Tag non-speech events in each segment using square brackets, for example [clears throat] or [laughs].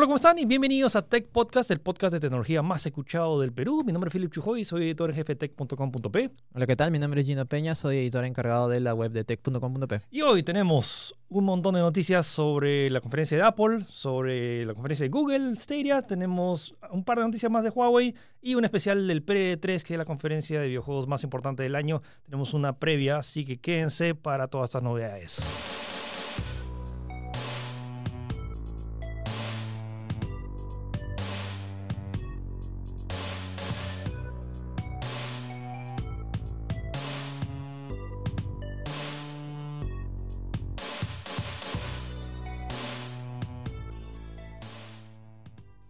Hola, ¿cómo están? Y bienvenidos a Tech Podcast, el podcast de tecnología más escuchado del Perú. Mi nombre es Philip Chujoy, soy editor en jefe de tech.com.p. Hola, ¿qué tal? Mi nombre es Gino Peña, soy editor encargado de la web de tech.com.p. Y hoy tenemos un montón de noticias sobre la conferencia de Apple, sobre la conferencia de Google, Stadia. Tenemos un par de noticias más de Huawei y un especial del Pre-3, que es la conferencia de videojuegos más importante del año. Tenemos una previa, así que quédense para todas estas novedades.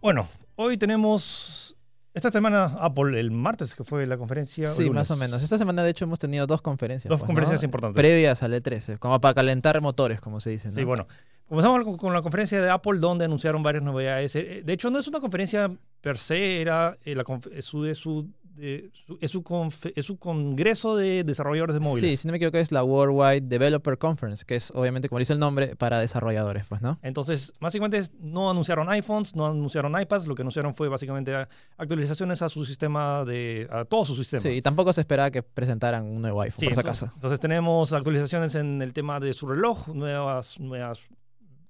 Bueno, hoy tenemos esta semana Apple, el martes que fue la conferencia. Sí, lunes. más o menos. Esta semana, de hecho, hemos tenido dos conferencias. Dos pues, conferencias ¿no? importantes. Previas al E13, como para calentar motores, como se dice. ¿no? Sí, bueno. Comenzamos con- la conferencia de Apple, donde anunciaron varias novedades. Eh, De hecho, no es una conferencia per se, era eh, la su, su, de- su- es su conf- es su congreso de desarrolladores de móviles. Sí, si no me equivoco, es la Worldwide Developer Conference, que es obviamente, como dice el nombre, para desarrolladores, pues, ¿no? Entonces, básicamente no anunciaron iPhones, no anunciaron iPads, lo que anunciaron fue básicamente actualizaciones a su sistema de a todos sus sistemas. Sí, y tampoco se esperaba que presentaran un nuevo iPhone, Sí, por si acaso. entonces tenemos actualizaciones en el tema de su reloj, nuevas, nuevas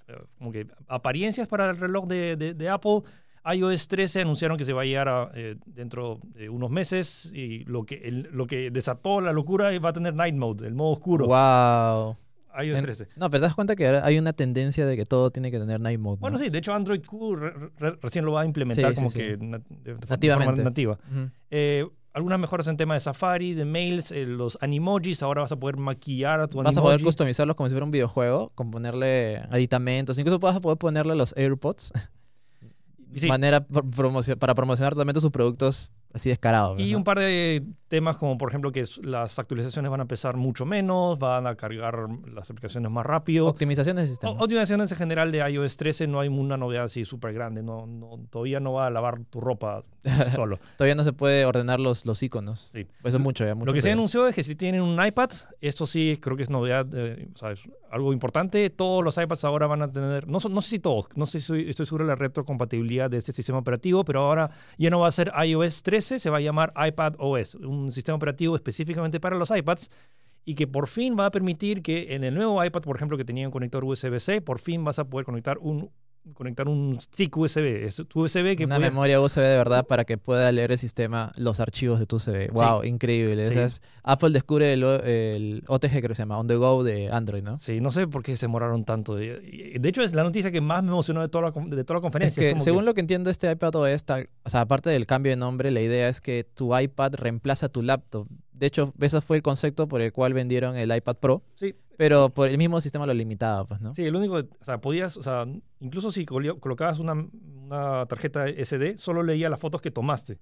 eh, como que apariencias para el reloj de, de- de Apple. iOS 13 anunciaron que se va a llegar a, eh, dentro de unos meses y lo que, el- lo que desató la locura va a tener Night Mode, el modo oscuro. ¡Wow! iOS En- 13. No, pero te das cuenta que hay una tendencia de que todo tiene que tener Night Mode. ¿no? Bueno, sí, de hecho Android Q re- re- recién lo va a implementar Sí, sí, como sí. que na- de, de forma Nativamente. nativa. Eh, algunas mejoras en tema de Safari, de mails, eh, los animojis, ahora vas a poder maquillar a tu Vas a poder customizarlos como si fuera un videojuego, con ponerle aditamentos. Incluso vas a poder ponerle los AirPods. [laughs] Sí. Manera para promocionar totalmente sus productos así descarados. Y ¿no? un par de temas como por ejemplo que las actualizaciones van a pesar mucho menos, van a cargar las aplicaciones más rápido. Optimizaciones de sistema. O- Optimizaciones en general de iOS 13 no hay una novedad así súper grande, no, no- todavía no va a lavar tu ropa [laughs] solo. Todavía no se puede ordenar los, los iconos. Sí. Eso es mucho, ya. Mucho Lo que se anunció es que si tienen un iPad, esto sí creo que es novedad, eh, o sea, es algo importante, todos los iPads ahora van a tener, no, no sé si todos, no sé si estoy seguro de la retrocompatibilidad de este sistema operativo, pero ahora ya no va a ser iOS 13, se va a llamar iPad OS, un sistema operativo específicamente para los iPads y que por fin va a permitir que en el nuevo iPad, por ejemplo, que tenía un conector USB-C, por fin vas a poder conectar un conectar un stick USB, es tu USB que Una puede- memoria USB de verdad para que pueda leer el sistema los archivos de tu USB. Wow, increíble. Sí. Es- Apple descubre el, el OTG, creo que se llama, On the Go de Android, ¿no? Sí, no sé por qué se demoraron tanto. De hecho, es la noticia que más me emocionó de toda la, de toda la Es conferencia. que, según lo que entiendo, este iPad OS, tal, o sea, aparte del cambio de nombre, la idea es que tu iPad reemplaza tu laptop. De hecho, ese fue el concepto por el cual vendieron el iPad Pro, Sí, pero por el mismo sistema lo limitaba, pues, ¿no? sí, el único, o sea, podías, o sea, incluso si colocabas una, una tarjeta SD, solo leía las fotos que tomaste.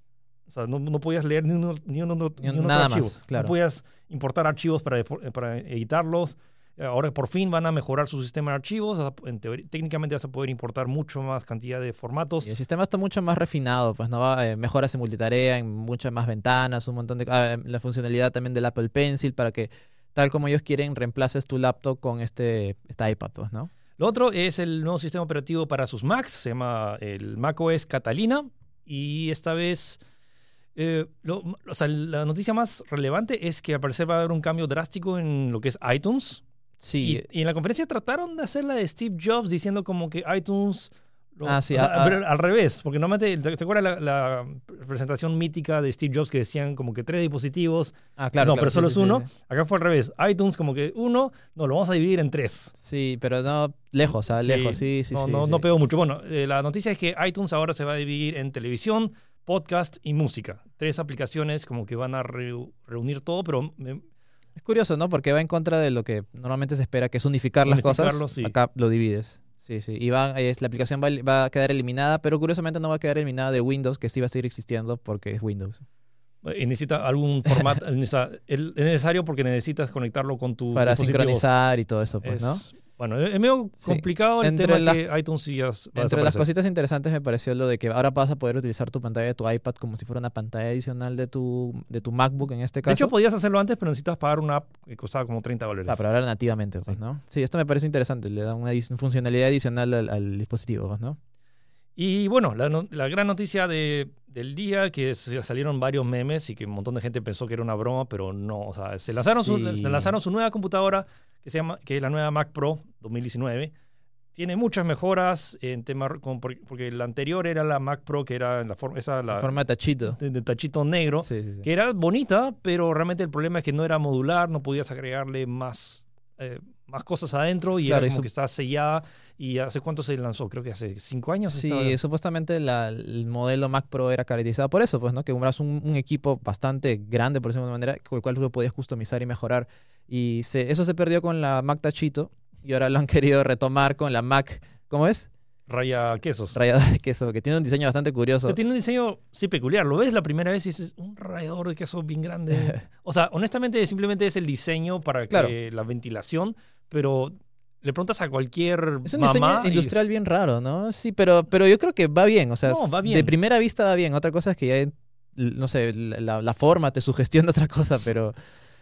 O sea, no, no podías leer ni uno, ni uno- ni Ni- un otro nada archivo. más, claro. No podías importar archivos para, para editarlos. Ahora por fin van a mejorar su sistema de archivos. En teoría- técnicamente vas a poder importar mucho más cantidad de formatos. Y el sistema está mucho más refinado, pues no va eh, mejoras en multitarea, en muchas más ventanas, un montón de ah, la funcionalidad también del Apple Pencil para que tal como ellos quieren reemplaces tu laptop con este, este iPad, pues, ¿no? Lo otro es el nuevo sistema operativo para sus Macs, se llama el macOS Catalina y esta vez, eh, lo- o sea, la noticia más relevante es que al parecer va a haber un cambio drástico en lo que es iTunes. Sí, Y, y en la conferencia trataron de hacer la de Steve Jobs diciendo como que iTunes... lo- Ah, sí, o sea, ah, ah. pero al revés, porque normalmente, ¿te, te acuerdas la, la presentación mítica de Steve Jobs que decían como que tres dispositivos? ah, claro. no, claro, pero solo sí, es uno. Sí, Acá fue al revés. iTunes como que uno, no, lo vamos a dividir en tres. Sí, pero no lejos, ah, lejos, sí, sí, no, sí. no, no pegó mucho. Bueno, eh, la noticia es que iTunes ahora se va a dividir en televisión, podcast y música. Tres aplicaciones como que van a reu- reunir todo, pero me- Es curioso, ¿no? Porque va en contra de lo que normalmente se espera, que es unificar las cosas. sí. Acá lo divides. Sí, sí. Y va, es, la aplicación va, va a quedar eliminada, pero curiosamente no va a quedar eliminada de Windows, que sí va a seguir existiendo porque es Windows. eh, necesita algún formato. [laughs] es necesario porque necesitas conectarlo con tu. Para sincronizar y todo eso, pues, ¿no? Bueno, es medio Sí. complicado el Entre tema las- que iTunes sí ya Entre las cositas interesantes me pareció lo de que ahora vas a poder utilizar tu pantalla de tu iPad como si fuera una pantalla adicional de tu, de tu MacBook en este De caso. hecho, podías hacerlo antes, pero necesitas pagar una app que costaba como 30 dólares. Ah, pero ahora nativamente, pues, Sí. ¿no? Sí, esto me parece interesante. Le da una funcionalidad adicional al, al dispositivo, pues, ¿no? Y bueno, la, no- la gran noticia de- del día, que salieron varios memes y que un montón de gente pensó que era una broma, pero no. O sea, se lanzaron, su, se lanzaron su nueva computadora, que, se llama, que es la nueva Mac Pro 2019. Tiene muchas mejoras en tema, porque la anterior era la Mac Pro, que era en la forma, esa, la, En forma de tachito. de, de tachito negro, Sí, sí, sí. que era bonita, pero realmente el problema es que no era modular, no podías agregarle más, eh, más cosas adentro y Claro, era como su- que estaba sellada. ¿Y hace cuánto se lanzó? Creo que hace cinco años. Sí, estaba- supuestamente la- el modelo Mac Pro era caracterizado por eso, pues, ¿no? Que compras un, un equipo bastante grande, por decirlo de alguna manera, con el cual tú lo podías customizar y mejorar. Y se- eso se perdió con la Mac Tachito y ahora lo han [laughs] querido retomar con la Mac, ¿cómo es? Raya quesos. Rallador de queso, que tiene un diseño bastante curioso. O sea, tiene un diseño, sí, peculiar. Lo ves la primera vez y dices, un rallador de queso bien grande. [laughs] o sea, honestamente, simplemente es el diseño para que Claro. la ventilación, pero le preguntas a cualquier Es un mamá diseño y- industrial bien raro, ¿no? Sí, pero, pero yo creo que va bien. O sea, No, va de bien. primera vista va bien. Otra cosa es que ya, no sé, la, la forma te sugestiona otra cosa, pero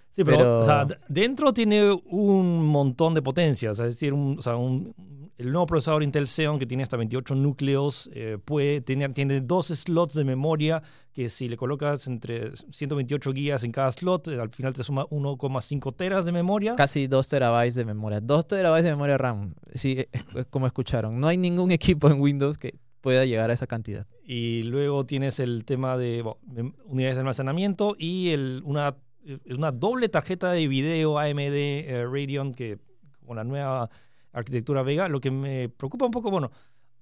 Sí, pero, Pero- o sea, dentro tiene un montón de potencias. Es decir, un- o sea, un- el nuevo procesador Intel Xeon que tiene hasta 28 núcleos, eh, puede, tiene, tiene dos slots de memoria que si le colocas entre 128 gigas en cada slot, eh, al final te suma 1,5 teras de memoria. casi 2 terabytes de memoria. 2 terabytes de memoria RAM. Sí, es como escucharon. No hay ningún [laughs] equipo en Windows que pueda llegar a esa cantidad. Y luego tienes el tema de bueno, unidades de almacenamiento y el, una, eh, una doble tarjeta de video AMD eh, Radeon que con la nueva arquitectura Vega. Lo que me preocupa un poco, bueno,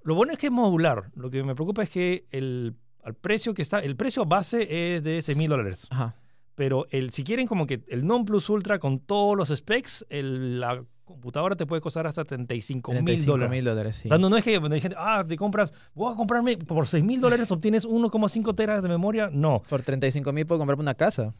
lo bueno es que es modular. Lo que me preocupa es que el, al precio que está, el precio base es de 6 mil dólares. Pero el, si quieren como que el Non Plus Ultra con todos los specs, el- la computadora te puede costar hasta 35 mil 35 dólares. mil dólares, sí. O sea, no, no es que hay gente, ah, te compras, voy a comprarme por 6 mil dólares, obtienes 1,5 teras de memoria. No. Por 35 mil puedo comprarme una casa.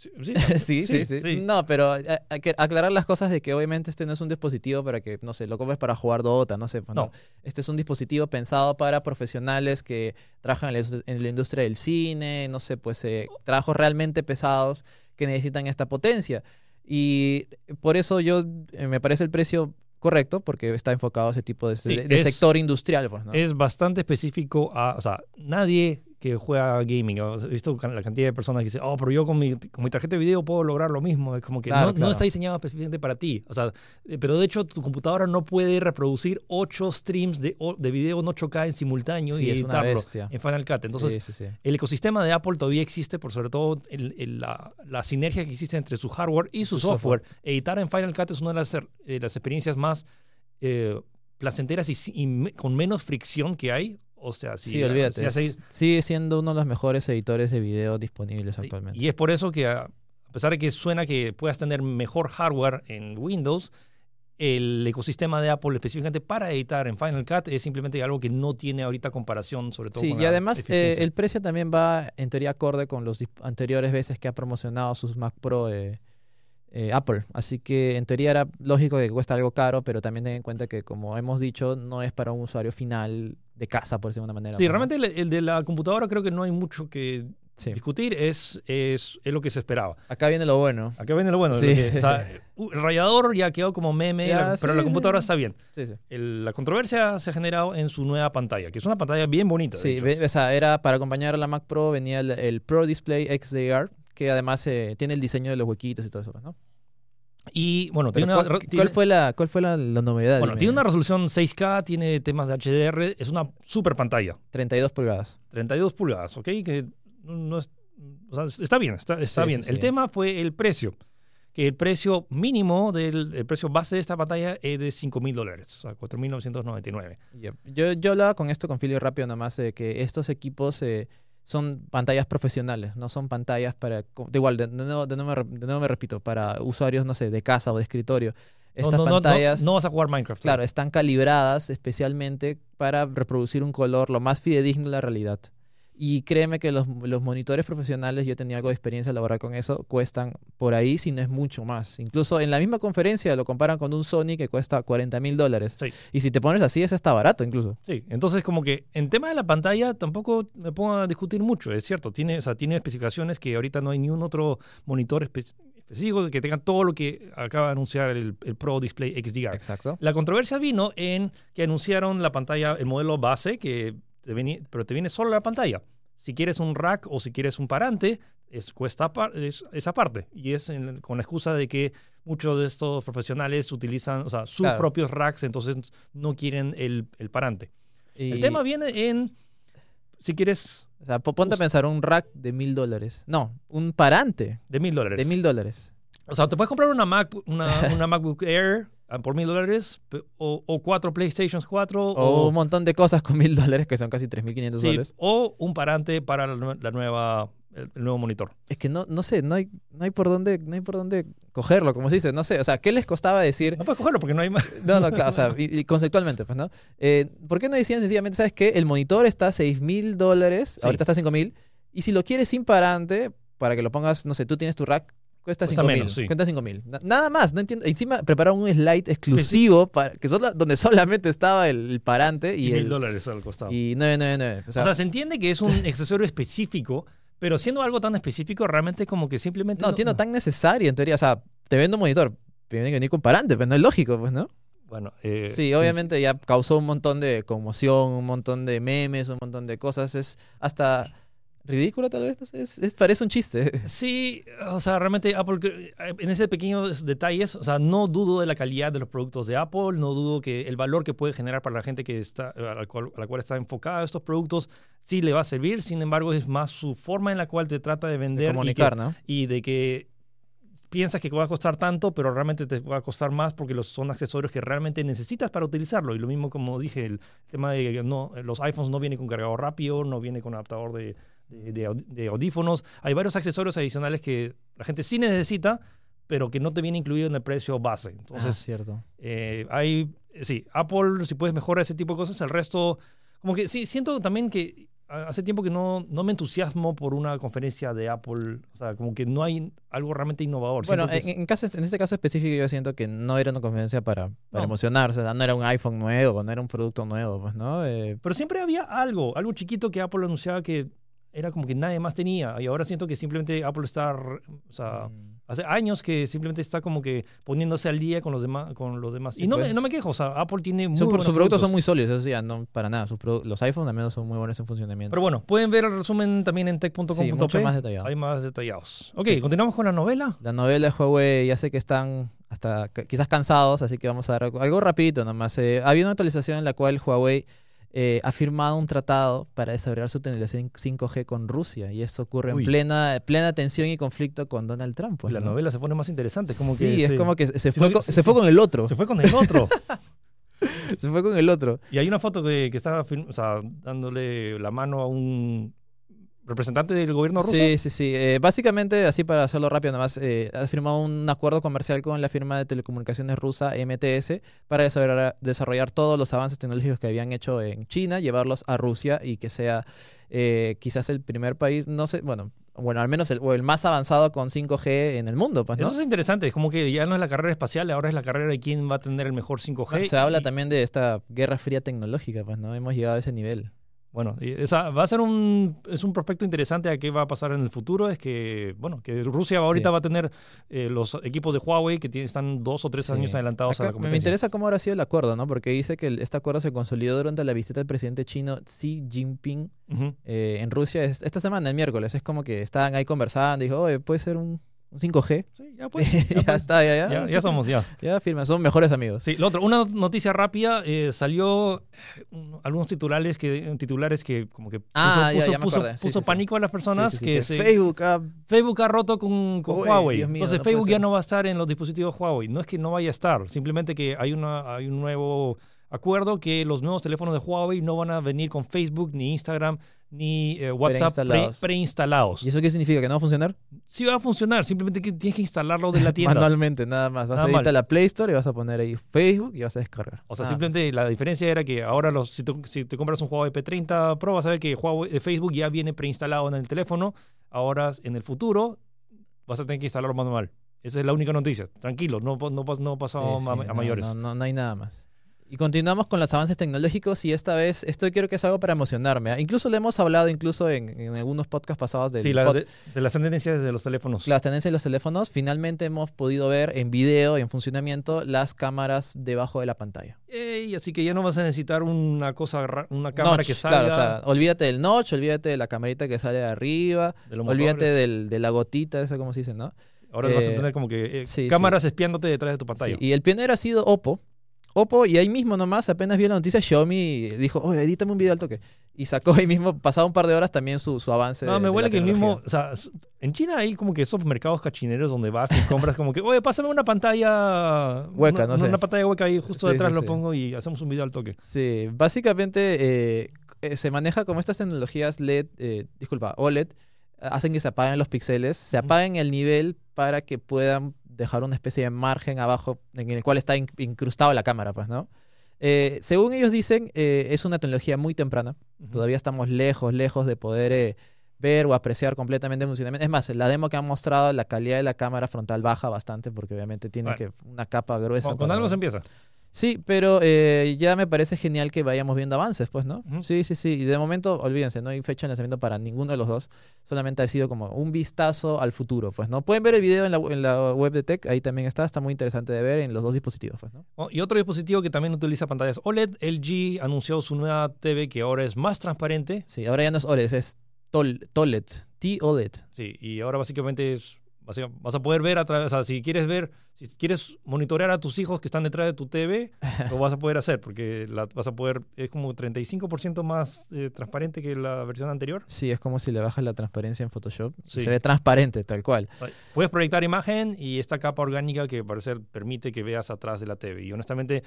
[laughs] Sí, sí, sí, sí, sí, No, pero eh, hay que aclarar las cosas de que obviamente este no es un dispositivo para que, no sé, lo compres para jugar Dota, no sé. pues, No. no. Este es un dispositivo pensado para profesionales que trabajan en la, en la industria del cine, no sé, pues eh, trabajos realmente pesados que necesitan esta potencia. Y por eso yo, eh, me parece el precio correcto, porque está enfocado a ese tipo de, Sí, de- de es- sector industrial, pues, ¿no? Es bastante específico a, o sea, nadie que juega gaming, he visto la cantidad de personas que dicen, oh, pero yo con mi, con mi tarjeta de video puedo lograr lo mismo. Es como que Claro, no, está diseñado específicamente para ti. O sea, eh, pero de hecho tu computadora no puede reproducir 8 streams de, de video en 8K en simultáneo Sí, y editarlo en Final Cut. Entonces, sí, sí, sí. el ecosistema de Apple todavía existe, por sobre todo el- el- la, la sinergia que existe entre su hardware y su, Su software. software. Editar en Final Cut es una de las, eh, las experiencias más eh, placenteras y, con menos fricción que hay. O sea, si, Sí, olvídate. si hace- es- sigue siendo uno de los mejores editores de video disponibles sí, actualmente. Y es por eso que, a pesar de que suena que puedas tener mejor hardware en Windows, el ecosistema de Apple específicamente para editar en Final Cut es simplemente algo que no tiene ahorita comparación, sobre todo Sí, con y además eh, el precio también va en teoría acorde con los anteriores veces que ha promocionado sus Mac Pro eh, eh, Apple. Así que en teoría era lógico que cuesta algo caro, pero también ten en cuenta que, como hemos dicho, no es para un usuario final de casa, por decirlo de una manera. Sí, ¿no? realmente el, el de la computadora creo que no hay mucho que Sí. discutir, es, es, es lo que se esperaba. Acá viene lo bueno. Acá viene lo bueno. Sí. lo que- o sea, [laughs] el rayador ya quedó como meme, Ya, la- pero sí, la computadora está bien. Sí, sí. El- la controversia se ha generado en su nueva pantalla, que es una pantalla bien bonita. Sí, ve- o sea, era para acompañar a la Mac Pro venía el, el Pro Display XDR, que además eh, tiene el diseño de los huequitos y todo eso, pues, ¿no? Y bueno, tiene una, ¿cuál, tiene- fue la, cuál fue la, la novedad? bueno, tiene una resolución 6K, tiene temas de HDR, es una super pantalla, 32 pulgadas. 32 pulgadas, ¿ok? Que no es, o sea, está bien, está, está Sí, bien. sí, El sí. tema fue el precio, que el precio mínimo del el precio base de esta pantalla es de 5 mil dólares, o sea, 4.999. Yep. Yo, yo hablaba con esto con Filio rápido nomás de que estos equipos eh, son pantallas profesionales, no son pantallas para, de igual, de, de nuevo, de nuevo me re- de nuevo me repito, para usuarios, no sé, de casa o de escritorio. Estas no, no, no, pantallas, no vas a jugar Minecraft. claro, están calibradas especialmente para reproducir un color lo más fidedigno de la realidad. Y créeme que los, los monitores profesionales, yo tenía algo de experiencia laboral con eso, cuestan por ahí, si no es mucho más. Incluso en la misma conferencia lo comparan con un Sony que cuesta 40 mil dólares. Sí. Y si te pones así, ese está barato incluso. Sí, entonces como que en tema de la pantalla tampoco me pongo a discutir mucho, es cierto, tiene, o sea, tiene especificaciones que ahorita no hay ni un otro monitor espe- específico, que tenga todo lo que acaba de anunciar el, el Pro Display XDR. Exacto. La controversia vino en que anunciaron la pantalla, el modelo base, que te pero te viene solo la pantalla. Si quieres un rack o si quieres un parante, es, cuesta es, esa parte. Y es en- con la excusa de que muchos de estos profesionales utilizan o sea, sus Claro. propios racks, entonces no quieren el, el parante. Y- El tema viene en, si quieres, O sea, po- ponte a pensar un rack de mil dólares. No, un parante de mil dólares. de mil dólares. O sea, te puedes comprar una, Mac, una, [laughs] una MacBook Air ah, por mil dólares o, o cuatro PlayStation 4 O o, un montón de cosas con mil dólares, que son casi 3.500 sí, dólares. o un parante para la, nue- la nueva, el, el nuevo monitor. Es que no, no sé, no hay, no, hay por dónde, no hay por dónde cogerlo, como se dice. No sé, o sea, ¿qué les costaba decir? No puedes cogerlo porque no hay más. No, no, claro, o sea, [laughs] y, y conceptualmente, pues, ¿no? Eh, ¿Por qué no decían sencillamente, sabes qué? El monitor está a 6 mil dólares, Sí. ahorita está a 5 mil, y si lo quieres sin parante, para que lo pongas, no sé, tú tienes tu rack, cuesta Cuesta 5 mil. sí. Cuesta 5 mil. Na- Nada más, no entiendo. Encima prepararon un slide exclusivo para, que donde solamente estaba el, el parante y, mil dólares al costado. y 999. O sea, o sea, se entiende que es un accesorio específico, pero siendo algo tan específico, realmente como que simplemente. no, tiene tan necesario en teoría. O sea, te vendo un monitor, tiene que venir con parante, pues no es lógico, pues, ¿no? Bueno, eh, Sí, obviamente ya causó un montón de conmoción, un montón de memes, un montón de cosas. Es hasta ridículo tal vez, no sé, es, es- parece un chiste. [laughs] Sí, o sea, realmente Apple, eh, en ese pequeños detalles, o sea, no dudo de la calidad de los productos de Apple, no dudo que el valor que puede generar para la gente que está, a la cual, a la cual está enfocada estos productos, sí le va a servir, sin embargo, es más su forma en la cual te trata de De vender y, que- comunicar, ¿no? y de que piensas que va a costar tanto, pero realmente te va a costar más porque los, son accesorios que realmente necesitas para utilizarlo. Y lo mismo como dije, el tema de que no, los iPhones no vienen con cargador rápido, no viene con adaptador de, de, de aud- de audífonos. Hay varios accesorios adicionales que la gente sí necesita, pero que no te viene incluido en el precio base. Ah, Entonces, cierto. eh, hay, sí, Apple, si puedes mejorar ese tipo de cosas, el resto, como que sí, siento también que ah, hace tiempo que no, no me entusiasmo por una conferencia de Apple, o sea, como que no hay algo realmente innovador. Bueno, en, en caso, en este caso específico yo siento que no era una conferencia para, para No. emocionarse, o sea, no era un iPhone nuevo, no era un producto nuevo, pues, ¿no? Eh, Pero siempre había algo, algo chiquito que Apple anunciaba que era como que nadie más tenía. Y ahora siento que simplemente Apple está, o sea, mm, hace años que simplemente está como que poniéndose al día con los demás. Con los demás. Y no, me, no me quejo, o sea, Apple tiene muy sus productos son muy sólidos, eso sí, ah, no para nada. Sus los iPhones al menos son muy buenos en funcionamiento. Pero bueno, pueden ver el resumen también en tech.com.p. Sí, mucho más detallado. Hay más detallados. Ok, Sí. continuamos con la novela. La novela de Huawei, ya sé que están hasta quizás cansados, así que vamos a dar algo, algo rapidito nomás. Eh, había una actualización en la cual Huawei eh, ha firmado un tratado para desarrollar su tecnología 5G con Rusia y esto ocurre Uy. en plena, plena tensión y conflicto con Donald Trump. pues, la ¿no? novela se pone más interesante. Como sí, que es como que se fue, con, se fue con el otro. se fue con el otro. [laughs] Se fue con el otro. y hay una foto que, que está film- o sea, dándole la mano a un representante del gobierno ruso. Sí, sí, sí. Eh, básicamente, así para hacerlo rápido, nada más, eh, ha firmado un acuerdo comercial con la firma de telecomunicaciones rusa MTS para desarrollar, desarrollar todos los avances tecnológicos que habían hecho en China, llevarlos a Rusia y que sea eh, quizás el primer país, no sé, bueno, bueno, al menos el, o el más avanzado con 5G en el mundo, pues, ¿no? Eso es interesante, es como que ya no es la carrera espacial, ahora es la carrera de quién va a tener el mejor 5G. Se habla también de esta guerra fría tecnológica, pues, ¿no? Hemos llegado a ese nivel. Bueno, esa va a ser un, es un prospecto interesante a qué va a pasar en el futuro. Es que, bueno, que Rusia ahorita Sí. va a tener eh, los equipos de Huawei que tienen- están dos o tres Sí. años adelantados a la me competencia. interesa cómo habrá sido el acuerdo, ¿no? Porque dice que el- este acuerdo se consolidó durante la visita del presidente chino Xi Jinping eh, en Rusia es- esta semana, el miércoles. Es como que estaban ahí conversando. Dijo, oye, puede ser un, un 5G. Sí, ya pues. [laughs] Sí, ya, ya, pues. está, ya, ya. Ya- ya somos, ya. Ya firma, son mejores amigos. Sí, lo otro, una noticia rápida, eh, salió eh, un- algunos titulares que, titulares que como que puso, Ah, ya, puso- puso-. Sí, puso sí, sí. pánico a las personas Sí, sí, sí, que, que se- Facebook ah, Facebook ha roto con, con Uy, Huawei. Dios mío, Entonces no Facebook ya no va a estar en los dispositivos Huawei. No es que no vaya a estar, simplemente que hay, una, hay un nuevo acuerdo que los nuevos teléfonos de Huawei no van a venir con Facebook, ni Instagram, ni eh, WhatsApp pre- Preinstalados. ¿Y eso qué significa? ¿Que no va a funcionar? Sí va a funcionar, simplemente que tienes que instalarlo de la tienda. Manualmente, nada más. Vas Nada a mal. a la Play Store y vas a poner ahí Facebook y vas a descargar. O sea, Nada simplemente la diferencia era que ahora los, si, tú- si te compras un Huawei P30 Pro vas a ver que Huawei, eh, Facebook ya viene preinstalado en el teléfono. Ahora, en el futuro, vas a tener que instalarlo manual. Esa es la única noticia. Tranquilo, no, no, Sí, a, sí, a no, mayores. No, no, no hay nada más. Y continuamos con los avances tecnológicos y esta vez esto quiero que es algo para emocionarme. ¿ah? Incluso le hemos hablado incluso en, en algunos podcasts pasados del Sí, la- pod- de, de las tendencias de los teléfonos. las tendencias de los teléfonos. Finalmente hemos podido ver en video y en funcionamiento las cámaras debajo de la pantalla. Ey, así que ya no vas a necesitar una cosa, una cámara Notch, que salga Claro, o sea, olvídate del notch, olvídate de la camarita que sale de arriba, de olvídate del- de la gotita, esa como se dice, ¿no? Ahora vas a eh, tener como que eh, sí, cámaras espiándote detrás de tu pantalla. Sí, y el pionero ha sido Oppo. Oppo, y ahí mismo nomás, apenas vio la noticia, Xiaomi dijo, oye, edítame un video al toque. Y sacó ahí mismo, pasado un par de horas, también su, su avance. No, de- me de huele la que el mismo, o sea, en China hay como que esos mercados cachineros donde vas y compras como que, oye, pásame una pantalla Hueca, una, no sé. una pantalla hueca ahí justo Sí, detrás sí, lo sí. pongo y hacemos un video al toque. Sí, básicamente eh, eh, se maneja como estas tecnologías LED, eh, disculpa, OLED, hacen que se apaguen los píxeles, se apaguen el nivel para que puedan dejar una especie de margen abajo en el cual está in- incrustado la cámara, pues, ¿no? Eh, según ellos dicen, eh, es una tecnología muy temprana. Todavía estamos lejos, lejos de poder eh, ver o apreciar completamente el funcionamiento. Es más, en la demo que han mostrado, la calidad de la cámara frontal baja bastante porque obviamente tiene Bueno. que una capa gruesa. Con, algo ver. se empieza. Sí, pero eh, ya me parece genial que vayamos viendo avances, pues, ¿no? Sí, sí, sí. Y de momento, olvídense, no hay fecha de lanzamiento para ninguno de los dos. Solamente ha sido como un vistazo al futuro, pues, ¿no? Pueden ver el video en la, en la web de Tech, ahí también está. Está muy interesante de ver en los dos dispositivos, pues, ¿no? Oh, y otro dispositivo que también utiliza pantallas OLED, LG anunció su nueva TV que ahora es más transparente. Sí, ahora ya no es OLED, es Tol TOLED. T-OLED. Sí, y ahora básicamente es, vas a poder ver a través, o sea, si quieres ver, si quieres monitorear a tus hijos que están detrás de tu TV, lo vas a poder hacer porque la, vas a poder, es como 35% más eh, transparente que la versión anterior. Sí, es como si le bajas la transparencia en Photoshop. Sí. Se ve transparente, tal cual. Puedes proyectar imagen y esta capa orgánica que parece permite que veas atrás de la TV. Y honestamente,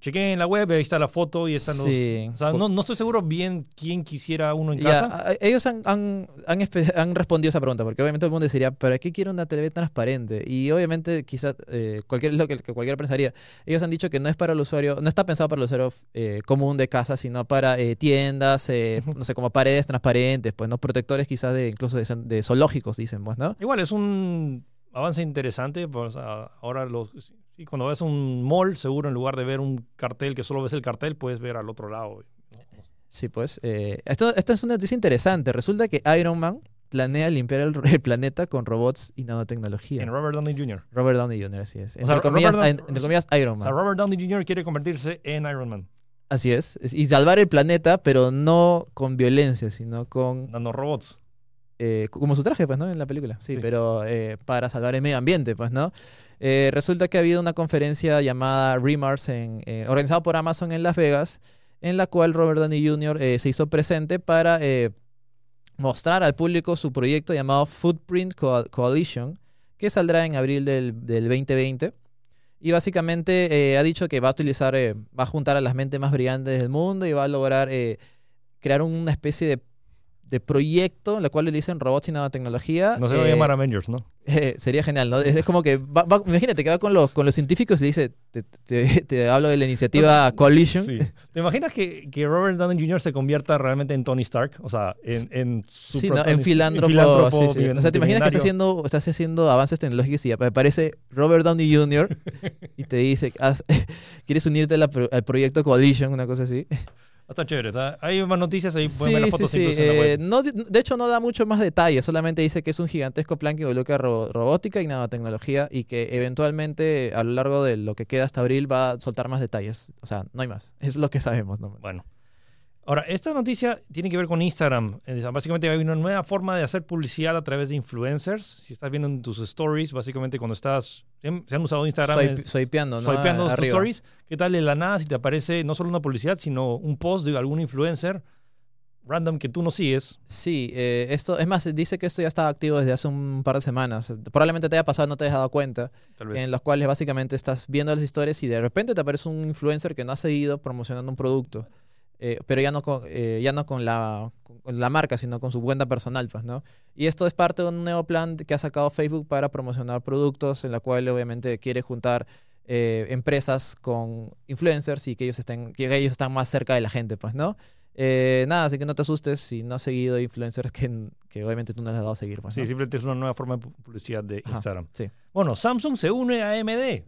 chequé en la web, ahí está la foto y están Sí. los... O sea, no, no estoy seguro bien quién quisiera uno en Ya, casa. a- ellos han, han, han han respondido esa pregunta, porque obviamente todo el mundo diría, ¿para qué quiero una TV transparente? Y obviamente quizás eh, cualquier, lo que, que cualquiera pensaría. Ellos han dicho que no es para el usuario, no está pensado para el usuario eh, común de casa, sino para eh, tiendas, eh, no sé, como paredes transparentes, pues, ¿no? Protectores quizás de incluso de, de zoológicos, dicen, pues, ¿no? Igual es un avance interesante. Pues, ah, ahora los, sí, cuando ves un mall, seguro en lugar de ver un cartel que solo ves el cartel, puedes ver al otro lado. Sí, pues. eh, esto, esta es una noticia interesante. Resulta que Iron Man planea limpiar el, [laughs] el planeta con robots y nanotecnología. En Robert Downey Jr. Robert Downey Jr., así es. Entre, sea, comillas, entre comillas, Iron O Man. sea, Robert Downey Jr. quiere convertirse en Iron Man. Así es. Y salvar el planeta, pero no con violencia, sino con. Nanorobots. eh, como su traje, pues, ¿no? En la película. Sí, Sí. pero eh, para salvar el medio ambiente, pues, ¿no? Eh, resulta que ha habido una conferencia llamada Remars, en, organizada por Amazon en Las Vegas, en la cual Robert Downey Jr. se hizo presente para mostrar al público su proyecto llamado Footprint Co- Coalition, que saldrá en abril del, del 2020. Y básicamente eh, ha dicho que va a utilizar, eh, va a juntar a las mentes más brillantes del mundo y va a lograr eh, crear una especie de, de proyecto en la cual le dicen robots y nanotecnología. No se va a eh, llamar Avengers, ¿no? [laughs] eh, sería genial, ¿no? Es, es como que, va- va- imagínate que va con los, con los científicos y le dice, te, te- [laughs] te hablo de la iniciativa Coalition. Sí. ¿Te imaginas que, que Robert Downey Jr. se convierta realmente en Tony Stark? O sea, en, en su Sí, ¿no? En filántropo. filántropo sí, sí. O sea, te imaginas que estás haciendo, estás haciendo avances tecnológicos y aparece Robert Downey Jr. [laughs] y te dice, "Haz- ¿quieres unirte la al proyecto Coalition? Una cosa así. Está chévere. está- Hay más noticias ahí. Sí, Pueden ver las sí, fotos sí. en la Eh, no, de hecho, no da mucho más detalles. Solamente dice que es un gigantesco plan que involucra ro- robótica y nanotecnología y que eventualmente a lo largo de lo que queda hasta abril va a soltar más detalles. O sea, no hay más. Es lo que sabemos. ¿no? Bueno. Ahora, esta noticia tiene que ver con Instagram. Eh, Básicamente hay una nueva forma de hacer publicidad a través de influencers. Si estás viendo en tus stories, básicamente cuando estás... Se han, usado Instagram Soy, es- ¿no? swipeando tus Arriba. stories. ¿Qué tal de la nada si te aparece no solo una publicidad, sino un post de algún influencer random que tú no sigues? Sí, eh, esto, es más, dice que esto ya está activo desde hace un par de semanas. Probablemente te haya pasado, no te hayas dado cuenta. Tal vez. en los cuales básicamente estás viendo las historias y de repente te aparece un influencer que no ha seguido promocionando un producto, eh, pero ya no con, eh, ya no con la, con la marca, sino con su cuenta personal, pues, ¿no? Y esto es parte de un nuevo plan que ha sacado Facebook para promocionar productos, en la cual obviamente quiere juntar eh, empresas con influencers y que ellos estén, que ellos están más cerca de la gente, pues, ¿no? Eh, nada, así que no te asustes si no has seguido influencers que, que obviamente tú no les has dado a seguir, pues, Sí, ¿no? simplemente es una nueva forma de pu- publicidad de Ajá, Instagram. sí. Bueno, Samsung se une a AMD.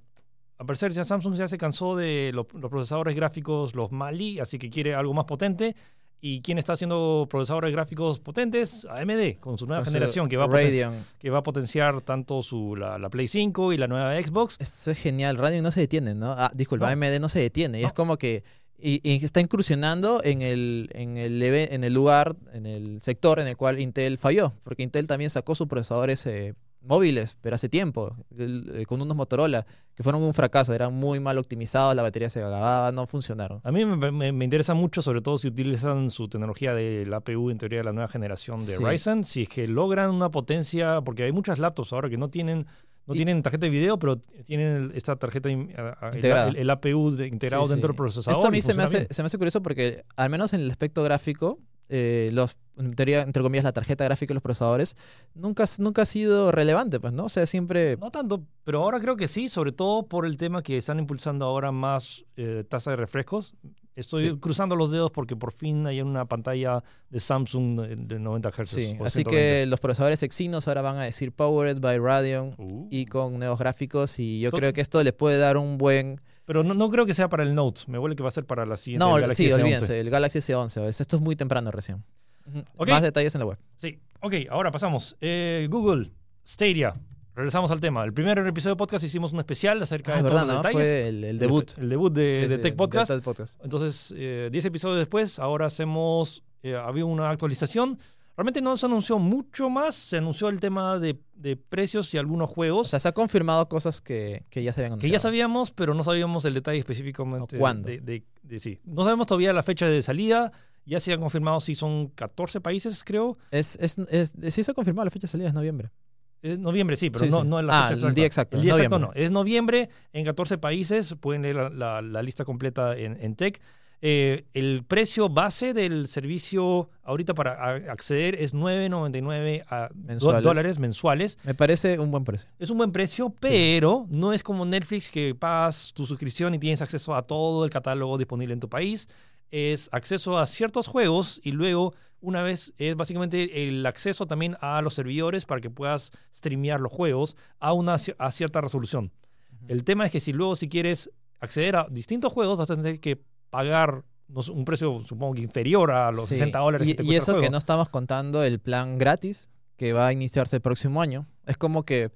Al parecer ya Samsung ya se cansó de los, los procesadores gráficos, los Mali, así que quiere algo más potente. ¿Y quién está haciendo procesadores gráficos potentes? AMD, con su nueva Con su generación, que va, a que va a potenciar tanto su, la, la Play 5 y la nueva Xbox. Esto es genial. Radeon no se detiene, ¿no? Ah, disculpa, No. AMD no se detiene. Y No. es como que y, y está incursionando en el, en, el, en el lugar, en el sector en el cual Intel falló. Porque Intel también sacó sus procesadores eh, móviles, pero hace tiempo, eh, con unos Motorola, que fueron un fracaso. Eran muy mal optimizados, la batería se acababa, no funcionaron. A mí me, me- me interesa mucho, sobre todo si utilizan su tecnología de la APU, en teoría de la nueva generación de Sí. Ryzen, si es que logran una potencia, porque hay muchas laptops ahora que no tienen no Y- tienen tarjeta de video, pero tienen esta tarjeta in- a- a- el, Integrada. el- el APU de- integrado Sí, dentro sí. del procesador. Esto a mí se me, hace, se me hace curioso porque, al menos en el aspecto gráfico, eh, los, en teoría, entre comillas, la tarjeta gráfica de los procesadores nunca, nunca ha sido relevante, pues, ¿no? O sea, siempre... No tanto, pero ahora creo que sí, sobre todo por el tema que están impulsando ahora más eh, tasa de refrescos. Estoy Sí. cruzando los dedos porque por fin hay una pantalla de Samsung de, de 90 Hz. Sí, así 120. que los procesadores Exynos ahora van a decir Powered by Radeon Uh. y con nuevos gráficos y yo creo que esto le puede dar un buen... Pero no, no creo que sea para el Note. Me huele que va a ser para la siguiente. No, el Galaxy sí, S11. olvídense, el Galaxy S11. es- Esto es muy temprano recién. Ujú. Ok. Más detalles en la web. Sí, ok, ahora pasamos. Eh, Google, Stadia. Regresamos al tema. El primer episodio de podcast hicimos un especial acerca Ah, de verdad, todos los ¿no? detalles. Fue el, el debut. El, debut de, Sí, de sí, Tech Podcast. Tech Podcast. Entonces, eh, 10 episodios después, ahora hacemos, eh, había una actualización. Realmente no se anunció mucho más, se anunció el tema de, de precios y algunos O juegos sea, se ha confirmado cosas que, que ya se habían que anunciado. ya sabíamos, pero no sabíamos el detalle específicamente. O cuándo. De, de- de- sí. No sabemos todavía la fecha de salida, ya se han confirmado si son 14 países, creo. Es, es, es, sí se ha confirmado la fecha de salida, es noviembre. Es noviembre, sí, pero Sí, no, sí. no es la Ah, fecha el día exacto, El día exacto no. Es noviembre en 14 países. Pueden leer la, la- la lista completa en, en Tech. Eh, el precio base del servicio ahorita para acceder es 9.99 a Mensuales. dólares mensuales. Me parece un buen precio. Es un buen precio, pero no es como Netflix que pagas tu suscripción y tienes acceso a todo el catálogo disponible en tu país. Es acceso a ciertos juegos y luego, una vez, es básicamente el acceso también a los servidores para que puedas streamear los juegos a, una, a cierta resolución. El tema es que si luego si quieres acceder a distintos juegos vas a tener que pagar un precio supongo que inferior a los Sí. 60 dólares Y, que te y el eso que no estamos contando el plan gratis que va a iniciarse el próximo año. Es como que,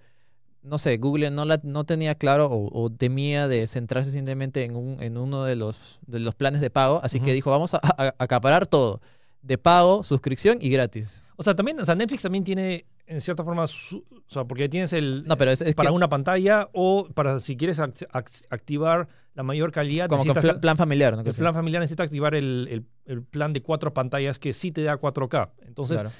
no sé, Google no, la, no tenía claro o, o temía de centrarse simplemente en, un, en uno de los, de los planes de pago, así que dijo, vamos a, a- acaparar todo. De pago, suscripción y gratis. O sea, también, o sea, Netflix también tiene, en cierta forma, su- o sea, porque tienes el No, pero es, es para que una pantalla o para si quieres act- act- activar la mayor calidad, como que pla- plan familiar, ¿no? el plan familiar necesita activar el, el- el plan de cuatro pantallas que sí te da 4K. Entonces, Claro.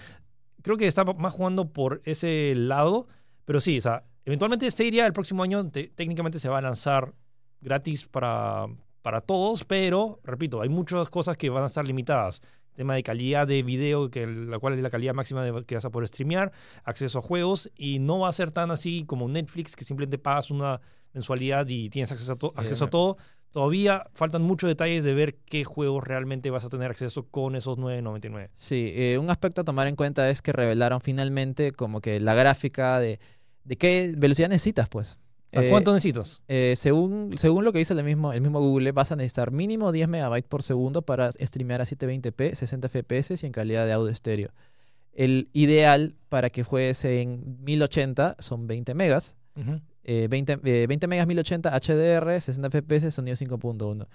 creo que está más jugando por ese lado, pero sí, o sea, eventualmente Stadia el próximo año te- técnicamente se va a lanzar gratis para, para todos, pero, repito, hay muchas cosas que van a estar limitadas. Tema de calidad de video, que la cual es la calidad máxima de, que vas a poder streamear, acceso a juegos, y no va a ser tan así como Netflix, que simplemente pagas una mensualidad y tienes acceso a, to- Sí, acceso a todo. Todavía faltan muchos detalles de ver qué juegos realmente vas a tener acceso con esos 9.99. Sí, eh, un aspecto a tomar en cuenta es que revelaron finalmente como que la gráfica de, de qué velocidad necesitas, pues. ¿A Eh, cuánto necesitas? Eh, según, según lo que dice el mismo, el mismo Google, vas a necesitar mínimo 10 megabytes por segundo para streamear a 720p, 60 fps y en calidad de audio estéreo. El ideal para que juegues en 1080 son 20 megas. Ujú. eh, 20, eh, 20 megas 1080 HDR, 60 fps, sonido 5.1.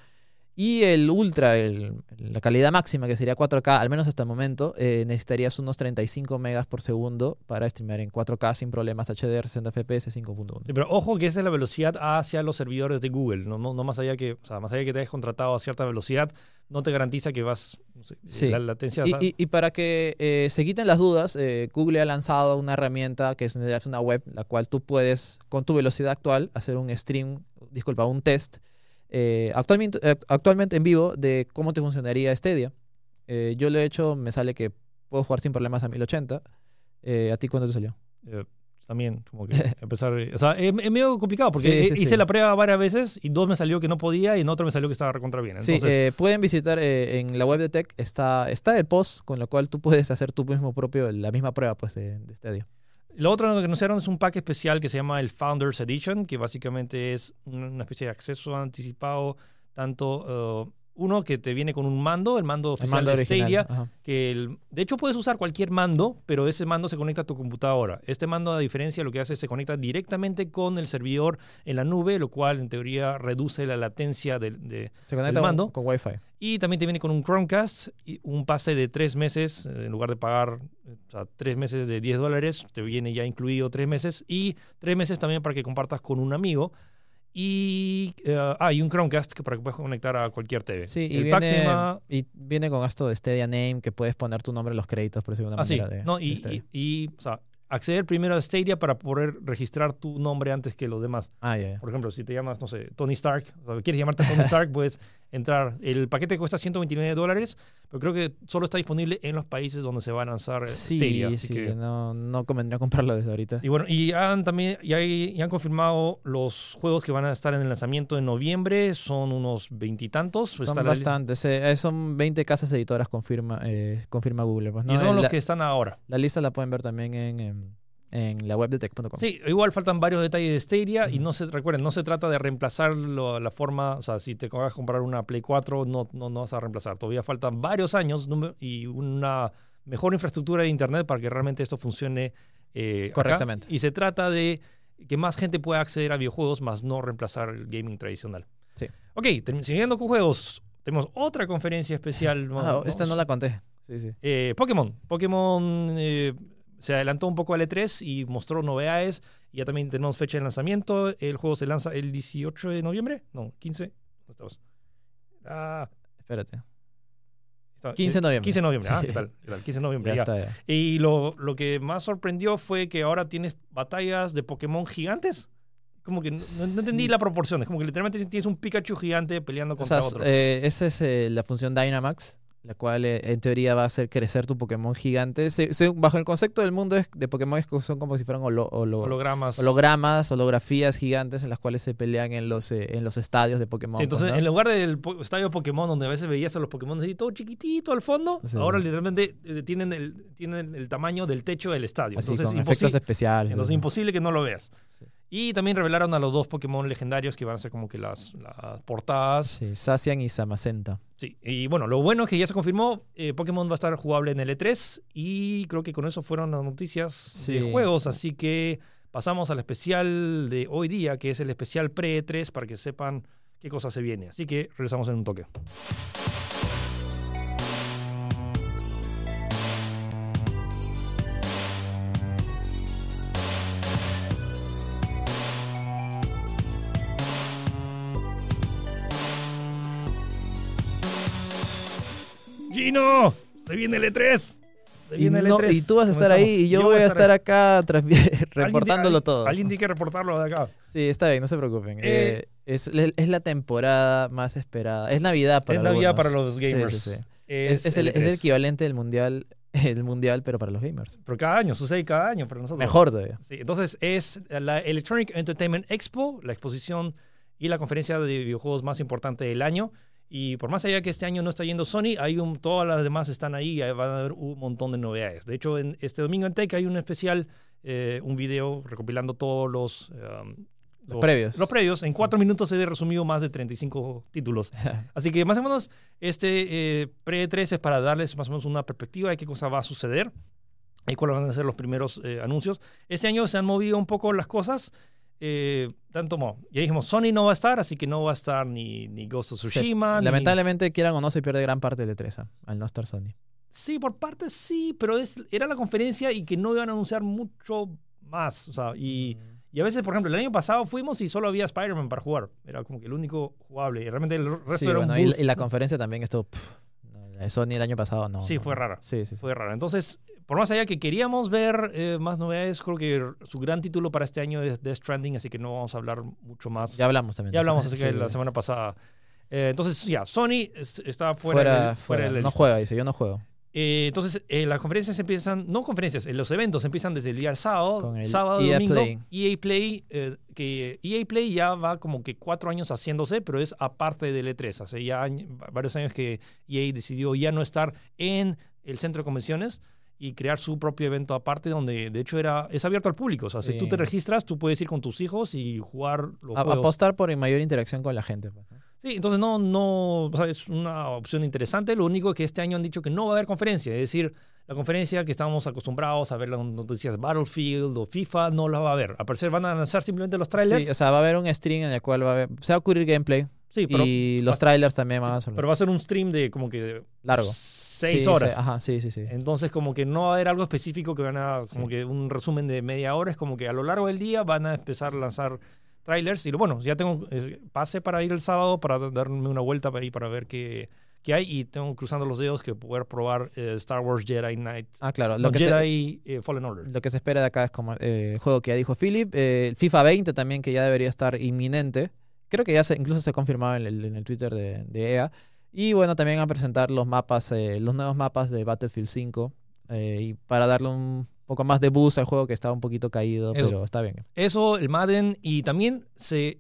Y el ultra, el- la calidad máxima, que sería 4K, al menos hasta el momento, eh, necesitarías unos 35 megas por segundo para streamear en 4K sin problemas HDR, 60 fps, 5.1. Sí, pero ojo que esa es la velocidad hacia los servidores de Google, no, no, no más allá que, o sea, más allá que te hayas contratado a cierta velocidad, no te garantiza que vas, no sé, Sí. la latencia. Y, y- y para que eh, se quiten las dudas, eh, Google ha lanzado una herramienta que es una web, la cual tú puedes, con tu velocidad actual, hacer un stream, disculpa, un test eh, actualmente, eh, actualmente en vivo de cómo te funcionaría Stadia. Eh, yo lo he hecho, me sale que puedo jugar sin problemas a 1080. Eh, ¿A ti cuándo te salió? también, como que [laughs] empezar, o sea, es, es medio complicado porque Sí, sí, hice sí. la prueba varias veces y dos me salió que no podía y en otro me salió que estaba recontra bien. Sí, Entonces, eh, pueden visitar en la web de Tech, está, está el post con lo cual tú puedes hacer tú mismo propio la misma prueba pues, de, de Stadia. Lo otro que anunciaron es un pack especial que se llama el Founders Edition, que básicamente es una especie de acceso anticipado, tanto uh, uno que te viene con un mando, el mando El oficial mando de Stadia, que el- de hecho puedes usar cualquier mando, pero ese mando se conecta a tu computadora. Este mando, a diferencia, lo que hace es se conecta directamente con el servidor en la nube, lo cual en teoría reduce la latencia del- de, Se conecta mando. con, con Wi-Fi. y también te viene con un Chromecast y un pase de tres meses, eh, en lugar de pagar o sea, tres meses de 10 dólares, te viene ya incluido tres meses y tres meses también para que compartas con un amigo. Y eh, ah, y un Chromecast que para que puedas conectar a cualquier TV. Sí, y el viene, y viene con esto de Stadia Name, que puedes poner tu nombre en los créditos, por decirlo de una Ah, sí. manera. de- No, de y, Stadia. y- y, o sea, acceder primero a Stadia para poder registrar tu nombre antes que los demás. ah, ya, ya. Por ejemplo, si te llamas, no sé, Tony Stark, o sea, quieres llamarte Tony [laughs] Stark, puedes entrar. El paquete cuesta 129 dólares, pero creo que solo está disponible en los países donde se va a lanzar eh, Sí, Stadia. así sí, que- no, no convendría comprarlo desde ahorita. y bueno, y han también y hay- y han confirmado los juegos que van a estar en el lanzamiento en noviembre. Son unos veintitantos. Son Está la- bastantes. eh, son 20 casas editoras, confirma, eh, confirma Google. pues, ¿no? Y son los que están ahora. la lista la pueden ver también en, en, en la web de tech.com. Sí, igual faltan varios detalles de Stadia y no se recuerden, no se trata de reemplazar lo- la forma, o sea, si te vas a comprar una Play 4 no, no, no vas a reemplazar, todavía faltan varios años y una mejor infraestructura de internet para que realmente esto funcione eh, acá. Correctamente. Y se trata de que más gente pueda acceder a videojuegos, más no reemplazar el gaming tradicional. Sí. Ok, siguiendo con juegos, tenemos otra conferencia especial. Ah, esta no la conté. Sí, sí. eh, Pokémon. Pokémon eh, se adelantó un poco al E3 y mostró novedades. Ya también tenemos fecha de lanzamiento. El juego se lanza el 18 de noviembre. No, 15. ¿Dónde estamos? Ah, Espérate. está- 15 de noviembre. 15 de noviembre. Ah, Sí. ¿qué tal? ¿Qué tal? 15 de noviembre. Ya ya. está, ya. Y lo, lo que más sorprendió fue que ahora tienes batallas de Pokémon gigantes. Como que no, no entendí Sí. la proporción. Es como que literalmente tienes un Pikachu gigante peleando O contra sea, otro. eh, esa es eh, la función Dynamax, la cual eh, en teoría va a hacer crecer tu Pokémon gigante. Se- se- bajo el concepto del mundo es- de Pokémon es que son como si fueran holo- holo- Hologramas. hologramas, holografías gigantes en las cuales se pelean en los, eh, en los estadios de Pokémon. Sí, entonces, pues, ¿no? en lugar del po- estadio Pokémon, donde a veces veías a los Pokémon así todo chiquitito al fondo, Sí, ahora sí. literalmente eh, tienen, el, tienen el tamaño del techo del estadio. Así, entonces, con efectos especiales. entonces imposible que no lo veas. Y también revelaron a los dos Pokémon legendarios que van a ser como que las, las portadas. Sí, Sacian y Samacenta. Sí, y bueno, lo bueno es que ya se confirmó, eh, Pokémon va a estar jugable en el E3 y creo que con eso fueron las noticias de juegos, así que pasamos al especial de hoy día, que es el especial pre-E3 para que sepan qué cosa se viene. Así que regresamos en un toque. Gino, se viene el E3. Se Y, viene no- E3. y tú vas a estar ahí y yo, voy a estar acá [laughs] reportándolo todo. Alguien tiene que reportarlo de acá. Sí, está bien, no se preocupen. Eh, Eh, es, es la temporada más esperada. Es Navidad para es Navidad algunos. para los gamers. sí, sí. Es, Es, es el, el es el E3. equivalente del mundial, [laughs] el mundial, pero para los gamers. Pero cada año, sucede cada año para nosotros. Mejor todavía. Sí, entonces es la Electronic Entertainment Expo, la exposición y la conferencia de videojuegos más importante del año. Y por más allá que este año no está yendo Sony, hay un, todas las demás están ahí van a haber un montón de novedades. De hecho, en este domingo en Tech hay un especial, eh, un video recopilando todos los, um, Los previos. Los previos. En cuatro minutos he resumido más de 35 títulos. [laughs] Así que más o menos este eh, pre-3 es para darles más o menos una perspectiva de qué cosa va a suceder y cuáles van a ser los primeros eh, anuncios. Este año se han movido un poco las cosas. Eh, tanto como, ya dijimos, Sony no va a estar, así que no va a estar ni, ni Ghost of Se- Tsushima. ni- Lamentablemente, quieran o no, se pierde gran parte E3 ah, al no estar Sony. Sí, por parte sí, pero es, era la conferencia y que no iban a anunciar mucho más. O sea, y, y a veces, por ejemplo, el año pasado fuimos y solo había Spider-Man para jugar. Era como que el único jugable. Y realmente el resto Sí, era bueno, un y, la conferencia también estuvo. pff, de Sony el año pasado no. Sí, no, fue no. rara. Sí, sí, sí. Fue rara. Entonces, por más allá que queríamos ver eh, más novedades, creo que su gran título para este año es Death Stranding, así que no vamos a hablar mucho más. Ya hablamos también. Ya de hablamos que Sí, la semana pasada. Eh, entonces, ya, Sony es- está fuera, Fuera, del- fuera, de la no lista. juega, dice, yo no juego. Eh, entonces, las conferencias empiezan, no conferencias, los eventos empiezan desde el día sábado, Con el sábado, EA domingo. Play. EA Play, que EA Play ya va como que cuatro años haciéndose, pero es aparte del E3. Hace ya varios años que EA decidió ya no estar en el centro de convenciones y crear su propio evento aparte donde de hecho era es abierto al público. O sea, si tú te registras, tú puedes ir con tus hijos y jugar los A- juegos. apostar por mayor interacción con la gente. pues. Sí, entonces no, no, o sea, es una opción interesante. Lo único que este año han dicho que no va a haber conferencia, es decir, la conferencia que estábamos acostumbrados a ver las noticias Battlefield o FIFA no la va a haber. Al parecer van a lanzar simplemente los trailers. Sí, o sea, va a haber un stream en el cual va a haber, se va a ocurrir gameplay Sí, pero, y los trailers también van a ser pero va a ser un stream de como que largo. seis Sí, horas. sí, ajá, sí, sí, sí. Entonces, como que no va a haber algo específico que van a, como Sí. que un resumen de media hora, es como que a lo largo del día van a empezar a lanzar trailers. Y bueno, ya tengo eh, pase para ir el sábado para da- darme una vuelta para, ahí para ver qué, qué hay. Y tengo cruzando los dedos que poder probar eh, Star Wars Jedi Knight. Ah, claro. no, que, se, eh, Fallen Order. lo que se espera de acá es como eh, el juego que ya dijo Philip. el FIFA 20 también, que ya debería estar inminente. Creo que ya se, incluso se ha confirmado en el, en el Twitter de, de EA. Y bueno, también a presentar los mapas, los nuevos mapas de Battlefield 5. eh, y para darle un poco más de boost al juego que estaba un poquito caído, Eso. pero está bien. Eso, el Madden. Y también se,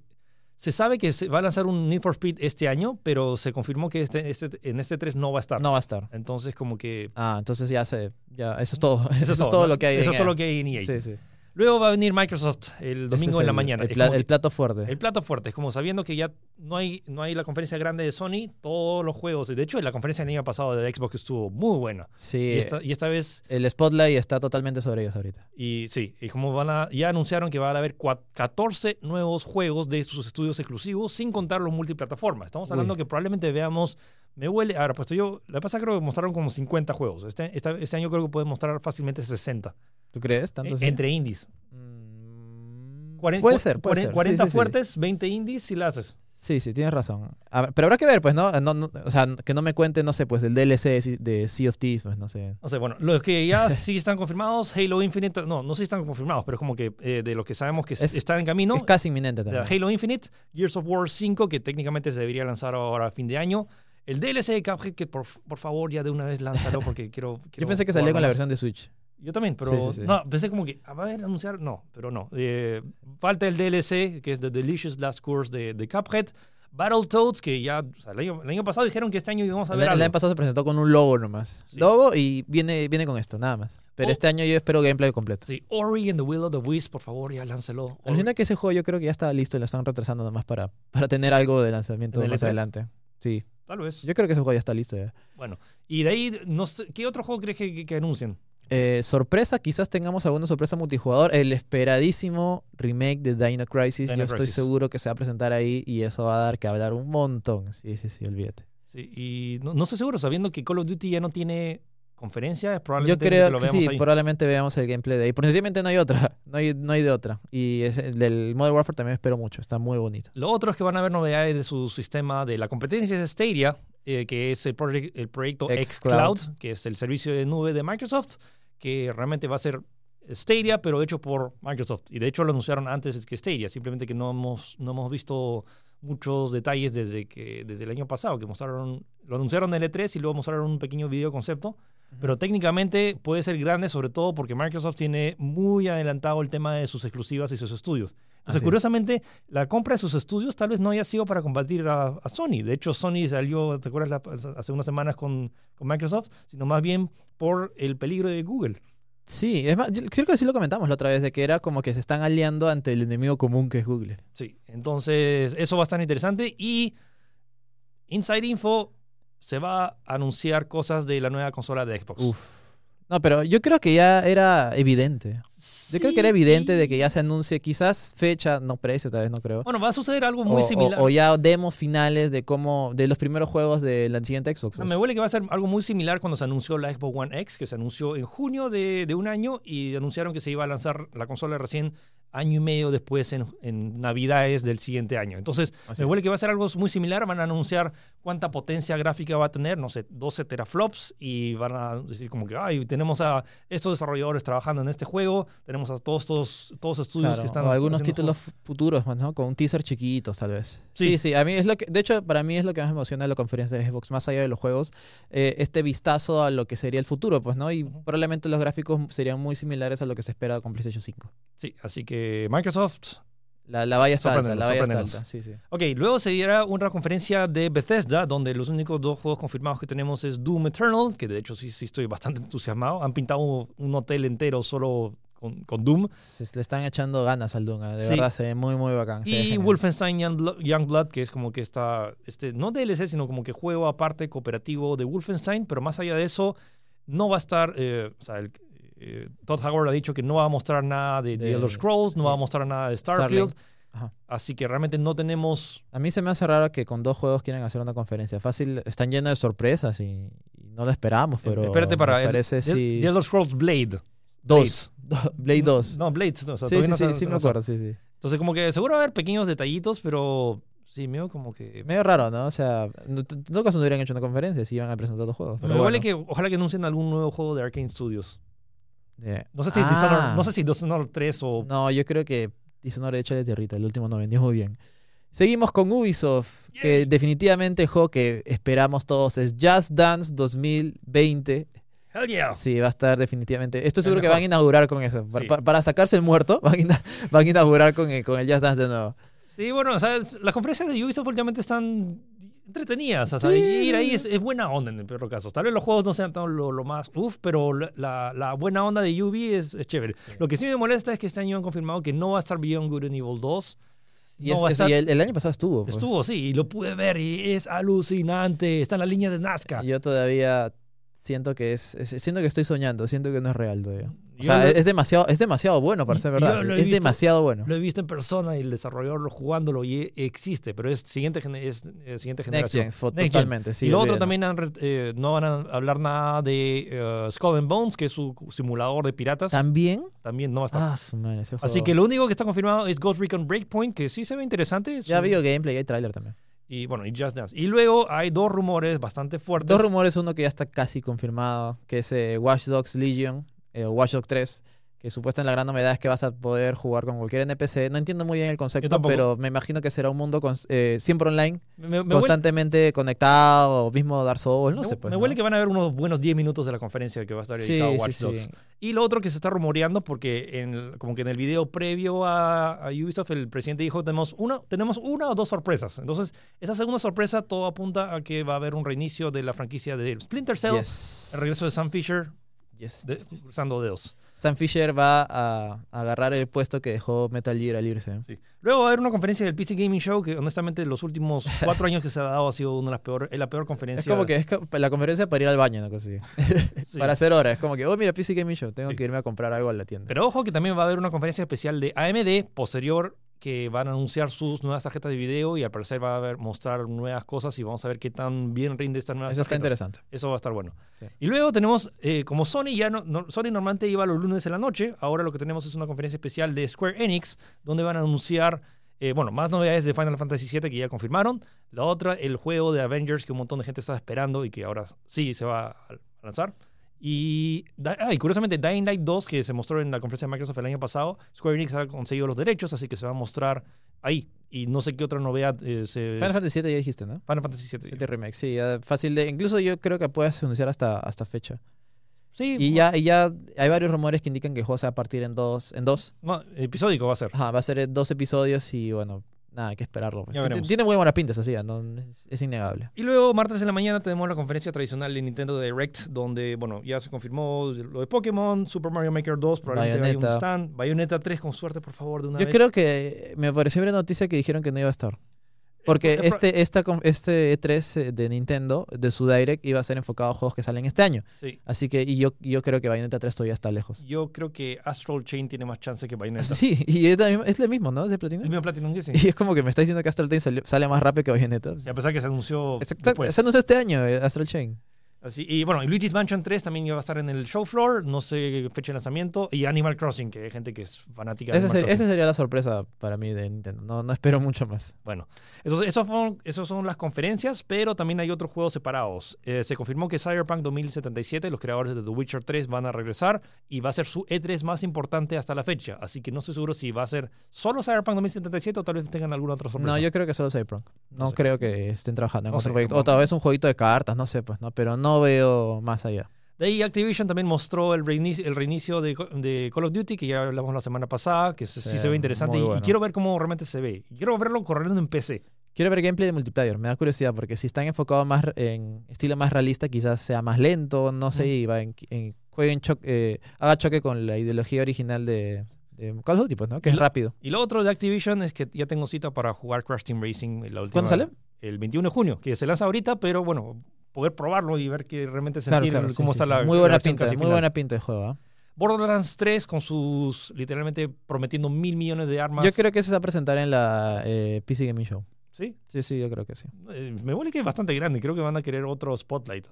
se sabe que se va a lanzar un Need for Speed este año, pero se confirmó que este, este, en este 3 no va a estar. No va a estar. Entonces, como que. Ah, entonces ya se, ya, eso es todo. Eso, es ¿no? todo lo que hay. Eso en es todo EA. lo que hay en EA. Sí, sí. Luego va a venir Microsoft el domingo en la mañana. El, Es pla- como el plato fuerte. el plato fuerte. Es como sabiendo que ya no hay, no hay la conferencia grande de Sony, todos los juegos. De hecho, la conferencia del año pasado de Xbox estuvo muy buena. sí, Y esta, y esta vez, el spotlight está totalmente sobre ellos ahorita. y sí, y como van a, ya anunciaron que van a haber cua- 14 nuevos juegos de sus estudios exclusivos, sin contar los multiplataformas. Estamos hablando Uy. que probablemente veamos. Me huele. Ahora, pues yo. La pasa creo que mostraron como 50 juegos. Este, esta- este año creo que pueden mostrar fácilmente 60. ¿Tú crees? ¿Tanto así? entre indies. Mm, 40, puede ser, puede 40, ser. 40 sí, sí, sí. fuertes, 20 indies si la haces. Sí, sí, tienes razón. A ver, pero habrá que ver, pues, ¿no? No, no- O sea, que no me cuente, no sé, pues, del DLC de- Sea of Thieves, pues, no sé. O sea, bueno, los que ya [laughs] sí están confirmados, Halo Infinite, no, no sé si están confirmados, pero es como que eh, de los que sabemos que Es- están en camino, es casi inminente o sea, también. Halo Infinite, Gears of War 5, que técnicamente se debería lanzar ahora a fin de año, el DLC de Cuphead, que por, por favor ya de una vez lánzalo porque [laughs] quiero... Yo pensé que salía con la versión de Switch. Yo también, pero Sí, sí, sí. no, pensé como que, ah, va a haber anunciar, no, pero no. Eh, falta el DLC, que es The Delicious Last Course de, de Cuphead, Battletoads, que ya, o sea, el año, el año pasado dijeron que este año íbamos a ver el algo. año pasado se presentó con un logo nomás. Logo y viene, viene con esto, nada más. Pero Oh. este año yo espero gameplay completo. Sí, Ori and the Will of the Wisp, por favor, ya láncelo. Alucina que ese juego yo creo que ya está listo y lo están retrasando nomás para, para tener algo de lanzamiento ¿En el más E3? adelante. Sí, Tal vez. yo creo que ese juego ya está listo ya. Bueno, y de ahí, no sé, ¿qué otro juego crees que, que- que anuncien? Eh, sorpresa, quizás tengamos alguna sorpresa multijugador. El esperadísimo remake de Dino Crisis. Dino Yo estoy Crisis. seguro que se va a presentar ahí y eso va a dar que hablar un montón. Sí, sí, sí, olvídate. Sí, y no, no estoy seguro, sabiendo que Call of Duty ya no tiene conferencia, Yo probablemente creo lo que veamos sí, ahí. probablemente veamos el gameplay de ahí. Porque sencillamente no hay otra, [laughs] no hay, no hay de otra. Y es, el del Modern Warfare también espero mucho, está muy bonito. Lo otro es que van a haber novedades de su sistema de la competencia de Stadia, eh, que es el, el proyecto xCloud. xCloud, que es el servicio de nube de Microsoft, que realmente va a ser Stadia, pero hecho por Microsoft. Y de hecho lo anunciaron antes que Stadia, simplemente que no hemos, no hemos visto muchos detalles desde, que, desde el año pasado, que mostraron, lo anunciaron en el E3 y luego mostraron un pequeño video concepto. Pero técnicamente puede ser grande, sobre todo porque Microsoft tiene muy adelantado el tema de sus exclusivas y sus estudios. Entonces, Así es. curiosamente, la compra de sus estudios tal vez no haya sido para combatir a, a Sony. De hecho, Sony salió, ¿te acuerdas? la- hace unas semanas con, con Microsoft, sino más bien por el peligro de Google. Sí, es más, yo creo que sí lo comentamos la otra vez, de que era como que se están aliando ante el enemigo común que es Google. Sí, entonces eso va a estar interesante. Y Inside Info se va a anunciar cosas de la nueva consola de Xbox. Uf. No, pero yo creo que ya era evidente. Yo creo que era evidente de que ya se anuncie quizás fecha, no precio, tal vez no creo. Bueno, va a suceder algo muy o, similar. o ya demos finales de cómo de los primeros juegos de la siguiente Xbox. No, me huele que va a ser algo muy similar cuando se anunció la Xbox One X, que se anunció en junio de, de un año y anunciaron que se iba a lanzar la consola recién año y medio después en, en Navidades del siguiente año. Entonces, Así me huele que va a ser algo muy similar. Van a anunciar cuánta potencia gráfica va a tener, no sé, 12 teraflops y van a decir como que, ay, tenemos a estos desarrolladores trabajando en este juego, tenemos a todos estos, todos estudios Claro, que están... o algunos títulos fu- futuros, pues, ¿no? Con un teaser chiquitos, tal vez. Sí. Sí. sí, a mí es lo que, de hecho, para mí es lo que más me emociona de la conferencia de Xbox, más allá de los juegos, eh, este vistazo a lo que sería el futuro, pues, ¿no? Y probablemente los gráficos serían muy similares a lo que se espera con PlayStation 5. Sí, así que Microsoft La, la valla está alta, la valla está alta. Sí, sí. Ok, luego seguirá una conferencia de Bethesda, donde los únicos dos juegos confirmados que tenemos es Doom Eternal, que de hecho sí, sí estoy bastante entusiasmado. Han pintado un, un hotel entero solo con, con Doom. Se, le están echando ganas al Doom, de Sí. verdad, se ve muy, muy bacán. se Y. Wolfenstein Youngblood, Youngblood, que es como que está, este, no DLC, sino como que juego aparte cooperativo de Wolfenstein, pero más allá de eso, no va a estar, eh, o sea, el- eh, Todd Howard ha dicho que no va a mostrar nada de, De- Elder Scrolls, no va a mostrar nada de Starfield. Ajá. así que realmente no tenemos... A mí se me hace raro que con dos juegos quieren hacer una conferencia. Fácil, están llenos de sorpresas y, y no lo esperamos, pero Espérate para... me el- parece The, sí. The Elder Scrolls Blade. Dos. Blade [laughs] 2. No, Blade. no, o sea, sí, sí, no sí, se- sí me no acuerdo, sí, sí. Entonces como que seguro va a haber pequeños detallitos, pero sí, medio como que... Medio raro, ¿no? O sea, no- en todo caso no hubieran hecho una conferencia si iban a presentar dos juegos. Pero huele bueno. que ojalá que anuncien algún nuevo juego de Arkane Studios. Eh, No sé si ah, Dishonored, no sé si Dishonored 3 o No, yo creo que Dishonored échale tierrita. El último no vendió muy bien. Seguimos con Ubisoft, que definitivamente el juego que esperamos todos es Just Dance 2020. Hell yeah. Sí, va a estar definitivamente. Estoy seguro que van a inaugurar con eso. Para, Sí. para- para sacarse el muerto, [laughs] van a, van a inaugurar con el, con el Just Dance de nuevo. Sí, bueno, o sea, las conferencias de Ubisoft últimamente están entretenidas. O sea, Sí. ir ahí es, es buena onda en el peor caso. Tal vez los juegos no sean tan lo, lo más uff, pero la, buena onda de Ubi es, es chévere. Lo que sí me molesta es que este año han confirmado que no va a estar Beyond Good and Evil 2. Y, No, es- estar- y el, el año pasado estuvo. pues. Estuvo, sí, y lo pude ver y es alucinante. Está en la línea de Nazca. Yo todavía siento que es, es- siento que estoy soñando, siento que no es real todavía. O sea, lo- es demasiado, es demasiado bueno para ser verdad. Es visto- demasiado bueno. Lo he visto en persona y el desarrollador jugándolo y e- existe, pero es siguiente, es, eh, siguiente Next generación. Gen, Next Gen. totalmente. Sí, y lo otro también han eh, no van a hablar nada de eh, Skull and Bones, que es su simulador de piratas. ¿También? También no va a estar. Ah, su madre, ese Así que lo único que está confirmado es Ghost Recon Breakpoint, que sí se ve interesante. es Ya un- vi gameplay y hay trailer también. Y bueno, y Just Dance. Y luego hay dos rumores bastante fuertes. Dos rumores, uno que ya está casi confirmado, que es eh, Watch Dogs Legion, eh, Watch Dogs 3, que supuestamente la gran novedad es que vas a poder jugar con cualquier NPC. No entiendo muy bien el concepto, pero me imagino que será un mundo con, eh, siempre online, Me, me huele, constantemente conectado, o mismo Dark Souls, no me- sé. Pues, me ¿no? huele que van a haber unos buenos 10 minutos de la conferencia que va a estar Sí, dedicado a sí, Watch sí. Dogs. Y lo otro que se está rumoreando, porque en como que en el video previo a, a Ubisoft, el presidente dijo, tenemos una, tenemos una o dos sorpresas. Entonces, esa segunda sorpresa, todo apunta a que va a haber un reinicio de la franquicia de Splinter Cell, Yes. el regreso de Sam Fisher, Yes, de- yes, cruzando dedos. Sam Fisher va a, a agarrar el puesto que dejó Metal Gear al irse. Luego va a haber una conferencia del PC Gaming Show, que honestamente los últimos [laughs] cuatro años que se ha dado ha sido una de las peores, la peor conferencia. Es como que es la conferencia para ir al baño, una cosa así. [laughs] Sí. Para hacer horas. Es como que, oh, mira, PC Gaming Show, tengo Sí. que irme a comprar algo a la tienda. Pero ojo que también va a haber una conferencia especial de AMD posterior que van a anunciar sus nuevas tarjetas de video y al parecer va a haber, mostrar nuevas cosas y vamos a ver qué tan bien rinde estas nuevas Eso está interesante. Eso va a estar bueno. Sí. Y luego tenemos, eh, como Sony ya no, no- Sony normalmente iba los lunes en la noche, ahora lo que tenemos es una conferencia especial de Square Enix donde van a anunciar, eh, bueno, más novedades de Final Fantasy VII que ya confirmaron. La otra, el juego de Avengers que un montón de gente estaba esperando y que ahora sí se va a lanzar. Y, ah, y curiosamente, Dying Light 2, que se mostró en la conferencia de Microsoft el año pasado, Square Enix ha conseguido los derechos, así que se va a mostrar ahí. Y no sé qué otra novedad eh, se... Final Fantasy VII ya dijiste, ¿no? Final Fantasy VII. 7 Remake, sí, ya fácil de. Incluso yo creo que puedes anunciar hasta, hasta fecha. Sí, Y ya, y ya hay varios rumores que indican que el juego se va a partir en dos. En dos. no, episódico va a ser. Ajá, va a ser en dos episodios y bueno, nada, hay que esperarlo. Tiene muy buena pinta, eso sí, no, es, es innegable. Y luego, martes en la mañana, tenemos la conferencia tradicional de Nintendo Direct, donde, bueno, ya se confirmó lo de Pokémon, Super Mario Maker 2, probablemente vaya un Bayonetta. stand. Bayonetta 3, con suerte, por favor, de una Yo vez. creo que me pareció ver noticia que dijeron que no iba a estar. Porque Eh, este, esta, este E3 de Nintendo, de su Direct, iba a ser enfocado a juegos que salen este año. Sí. Así que y yo, yo creo que Bayonetta 3 todavía está lejos. Yo creo que Astral Chain tiene más chance que Bayonetta. [laughs] Sí, y es, la misma- es lo mismo, ¿no? Es de Platinum. mismo Platinum que sí. [laughs] Y es como que me está diciendo que Astral Chain sale más rápido que Bayonetta. Y a pesar que se anunció Exacto, se anunció este año, eh, Astral Chain. Así, y bueno, y Luigi's Mansion 3 también iba a estar en el show floor, no sé fecha de lanzamiento, y Animal Crossing, que hay gente que es fanática de Esa, Animal ser- esa sería la sorpresa para mí de Nintendo. No, no espero mucho más. Bueno, esos, esos, fueron- esos son las conferencias, pero también hay otros juegos separados. Eh, se confirmó que Cyberpunk 2077, los creadores de The Witcher 3, van a regresar y va a ser su E3 más importante hasta la fecha. Así que no estoy seguro si va a ser solo Cyberpunk 2077 o tal vez tengan alguna otra sorpresa. No, yo creo que solo Cyberpunk. No, No sé. creo que estén trabajando en No otro proyecto. O tal vez un jueguito de cartas, no sé, pues, ¿no? Pero no veo más allá. De ahí Activision también mostró el reinicio, el reinicio de, de Call of Duty, que ya hablamos la semana pasada, que sí, Sí, se ve interesante. muy Y, y bueno. quiero ver cómo realmente se ve. Quiero verlo corriendo en PC. Quiero ver gameplay de multiplayer, me da curiosidad, porque si están enfocados más en estilo más realista, quizás sea más lento, no sé, Ujú. y va en, en- juegue en choque, eh, haga choque con la ideología original de, de Call of Duty, pues, ¿no? Que Y es rápido. Y lo otro de Activision es que ya tengo cita para jugar Crash Team Racing. La última, ¿Cuándo sale? El 21 de junio, que se lanza ahorita, pero bueno, poder probarlo y ver que realmente Claro, sentir claro, cómo sí, está sí. la Muy buena versión pinta, muy final. buena pinta de juego, ¿ah? Borderlands 3 con sus literalmente prometiendo mil millones de armas. Yo creo que se va a presentar en la eh, PC Gaming Show. Sí, Sí, sí, yo creo que sí. Eh, me huele que es bastante grande. Creo que van a querer otro Spotlight.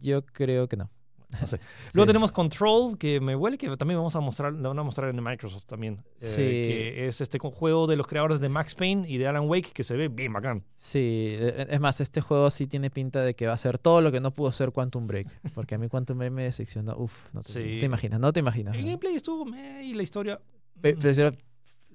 Yo creo que no. [laughs] No sé. Sí. Luego tenemos Control, que me huele que también vamos a mostrar, lo van a mostrar en Microsoft también. Eh, Sí. que es este juego de los creadores de Max Payne y de Alan Wake, que se ve bien bacán. Sí, eh, es más, este juego sí tiene pinta de que va a ser todo lo que no pudo ser Quantum Break. Porque a mí Quantum Break me decepcionó. Uf, no te, Sí. no te imaginas, no te imaginas. El ¿no? gameplay estuvo meh, y la historia. Pe- mm, pero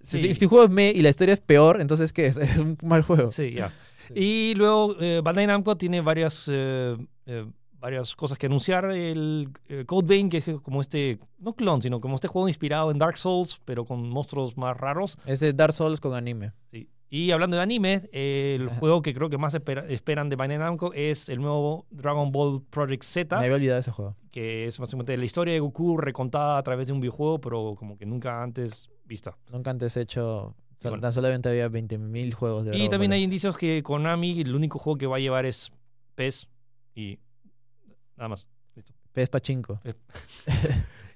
si, Sí. si un juego es me y la historia es peor, entonces ¿qué es? [laughs] Es un mal juego. Sí, ya. Y luego eh, Bandai Namco tiene varias, eh, eh, varias cosas que anunciar. El eh, Code Vein, que es como este, no clon, sino como este juego inspirado en Dark Souls, pero con monstruos más raros. Es de Dark Souls con anime. Sí. Y hablando de anime, eh, el Ajá. juego que creo que más espera- esperan de Bandai Namco es el nuevo Dragon Ball Project Z, Me había olvidado ese juego. que es básicamente la historia de Goku recontada a través de un videojuego, pero como que nunca antes vista. Nunca antes he hecho. sol- Bueno. Tan solamente había 20.000 juegos de Y Dragon también Ball hay indicios que Konami, el único juego que va a llevar es PES y nada más. PS Pachinko. [laughs]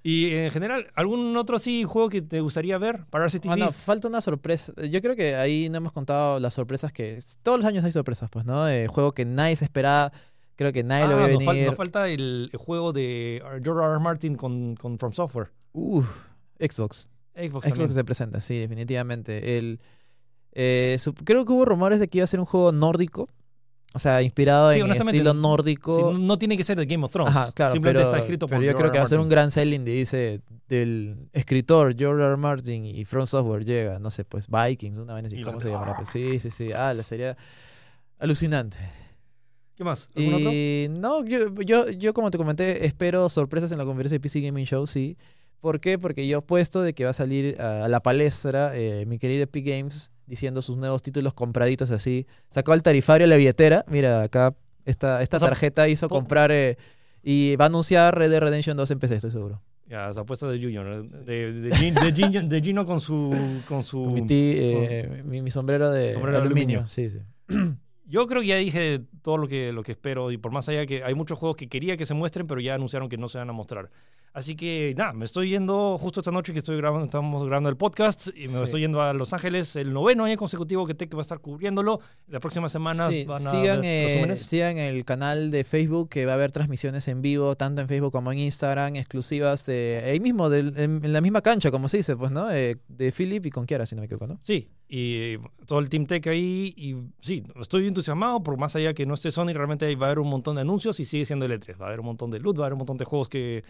Y en general, ¿algún otro sí juego que te gustaría ver para RCTV? Ah, no, falta una sorpresa. Yo creo que ahí no hemos contado las sorpresas que. Todos los años hay sorpresas, pues, ¿no? Eh, juego que nadie se esperaba. Creo que nadie lo Ah, ve nos, fal- venir. nos falta el, el juego de George R. R. Martin con, con From Software. Uf, Xbox. Xbox, Xbox se presenta, sí, definitivamente. El, eh, creo que hubo rumores de que iba a ser un juego nórdico. O sea, inspirado Sí, en estilo nórdico. no, no tiene que ser de Game of Thrones. Ajá, claro, Simplemente pero, está escrito por pero yo George creo que va a ser un gran selling de dice del escritor George R. Martin y From Software llega, no sé, pues Vikings, una vez así, Y ¿cómo se llamará? Pues, sí, sí, sí. Ah, la sería alucinante. ¿Qué más? ¿Algún otro? Y no, yo, yo, yo como te comenté, espero sorpresas en la conferencia de PC Gaming Show, sí. ¿Por qué? Porque yo apuesto de que va a salir a, a la palestra eh, mi querido Epic Games diciendo sus nuevos títulos compraditos así. Sacó al tarifario la billetera. Mira, acá esta, esta O sea, tarjeta hizo comprar eh, y va a anunciar Red Dead Redemption 2 en PC, estoy seguro. Ya, esa apuesta de Junior. De, de, de Gin- de Gino con su... Con su Con mi, tí- eh, mi, mi sombrero de Sombrero de aluminio. aluminio. Sí, sí. [clears throat] Yo creo que ya dije todo lo que, lo que espero y por más allá que hay muchos juegos que quería que se muestren, pero ya anunciaron que no se van a mostrar. Así que nada, me estoy yendo justo esta noche que estoy grabando, estamos grabando el podcast y me Sí. estoy yendo a Los Ángeles, el noveno año consecutivo que Tech va a estar cubriéndolo. La próxima semana Sí, van a sigan, ver eh, sigan el canal de Facebook que va a haber transmisiones en vivo, tanto en Facebook como en Instagram, exclusivas eh, ahí mismo, del- en, en la misma cancha, como se dice, pues, ¿no? Eh, de Philip y con Kiara, si no me equivoco, ¿no? Sí, y todo el Team Tech ahí. Y sí, estoy entusiasmado, por más allá que no esté Sony, realmente va a haber un montón de anuncios y sigue siendo el E3. Va a haber un montón de loot, va a haber un montón de juegos que,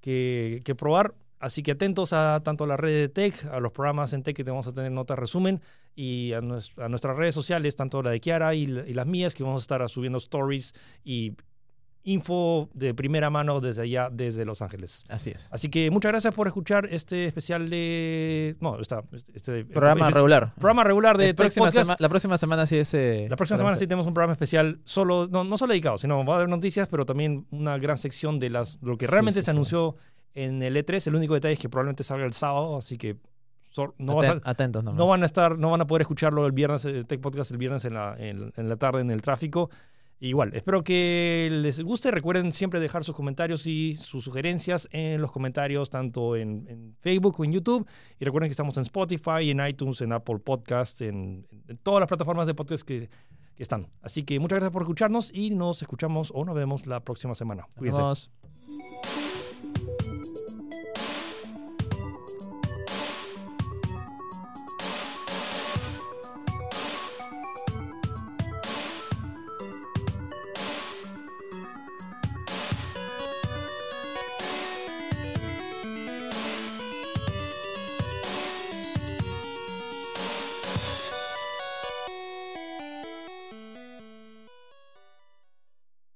que, probar. Así que atentos a tanto a la red de Tech, a los programas en Tech que te vamos a tener nota resumen y a nuestras redes sociales, tanto la de Kiara y, la- y las mías, que vamos a estar subiendo stories y info de primera mano desde allá, desde Los Ángeles. Así es. Así que muchas gracias por escuchar este especial de... No, esta, este Programa este- regular. programa regular de próxima, sema- la próxima semana sí es... eh, La próxima semana sí tenemos un programa especial, solo, no, no solo dedicado, sino va a haber noticias, pero también una gran sección de las, lo que realmente sí, se sí. anunció en el E3. El único detalle es que probablemente salga el sábado, así que no, a- atentos van a estar, no van a poder escucharlo el viernes, el Tech Podcast el viernes en la, en, en la tarde en el tráfico. Igual, espero que les guste. Recuerden siempre dejar sus comentarios y sus sugerencias en los comentarios, tanto en, en Facebook o en YouTube. Y recuerden que estamos en Spotify, en iTunes, en Apple Podcast, en, en todas las plataformas de podcast que, que están. Así que muchas gracias por escucharnos y nos escuchamos o nos vemos la próxima semana. Nos Cuídense. vemos.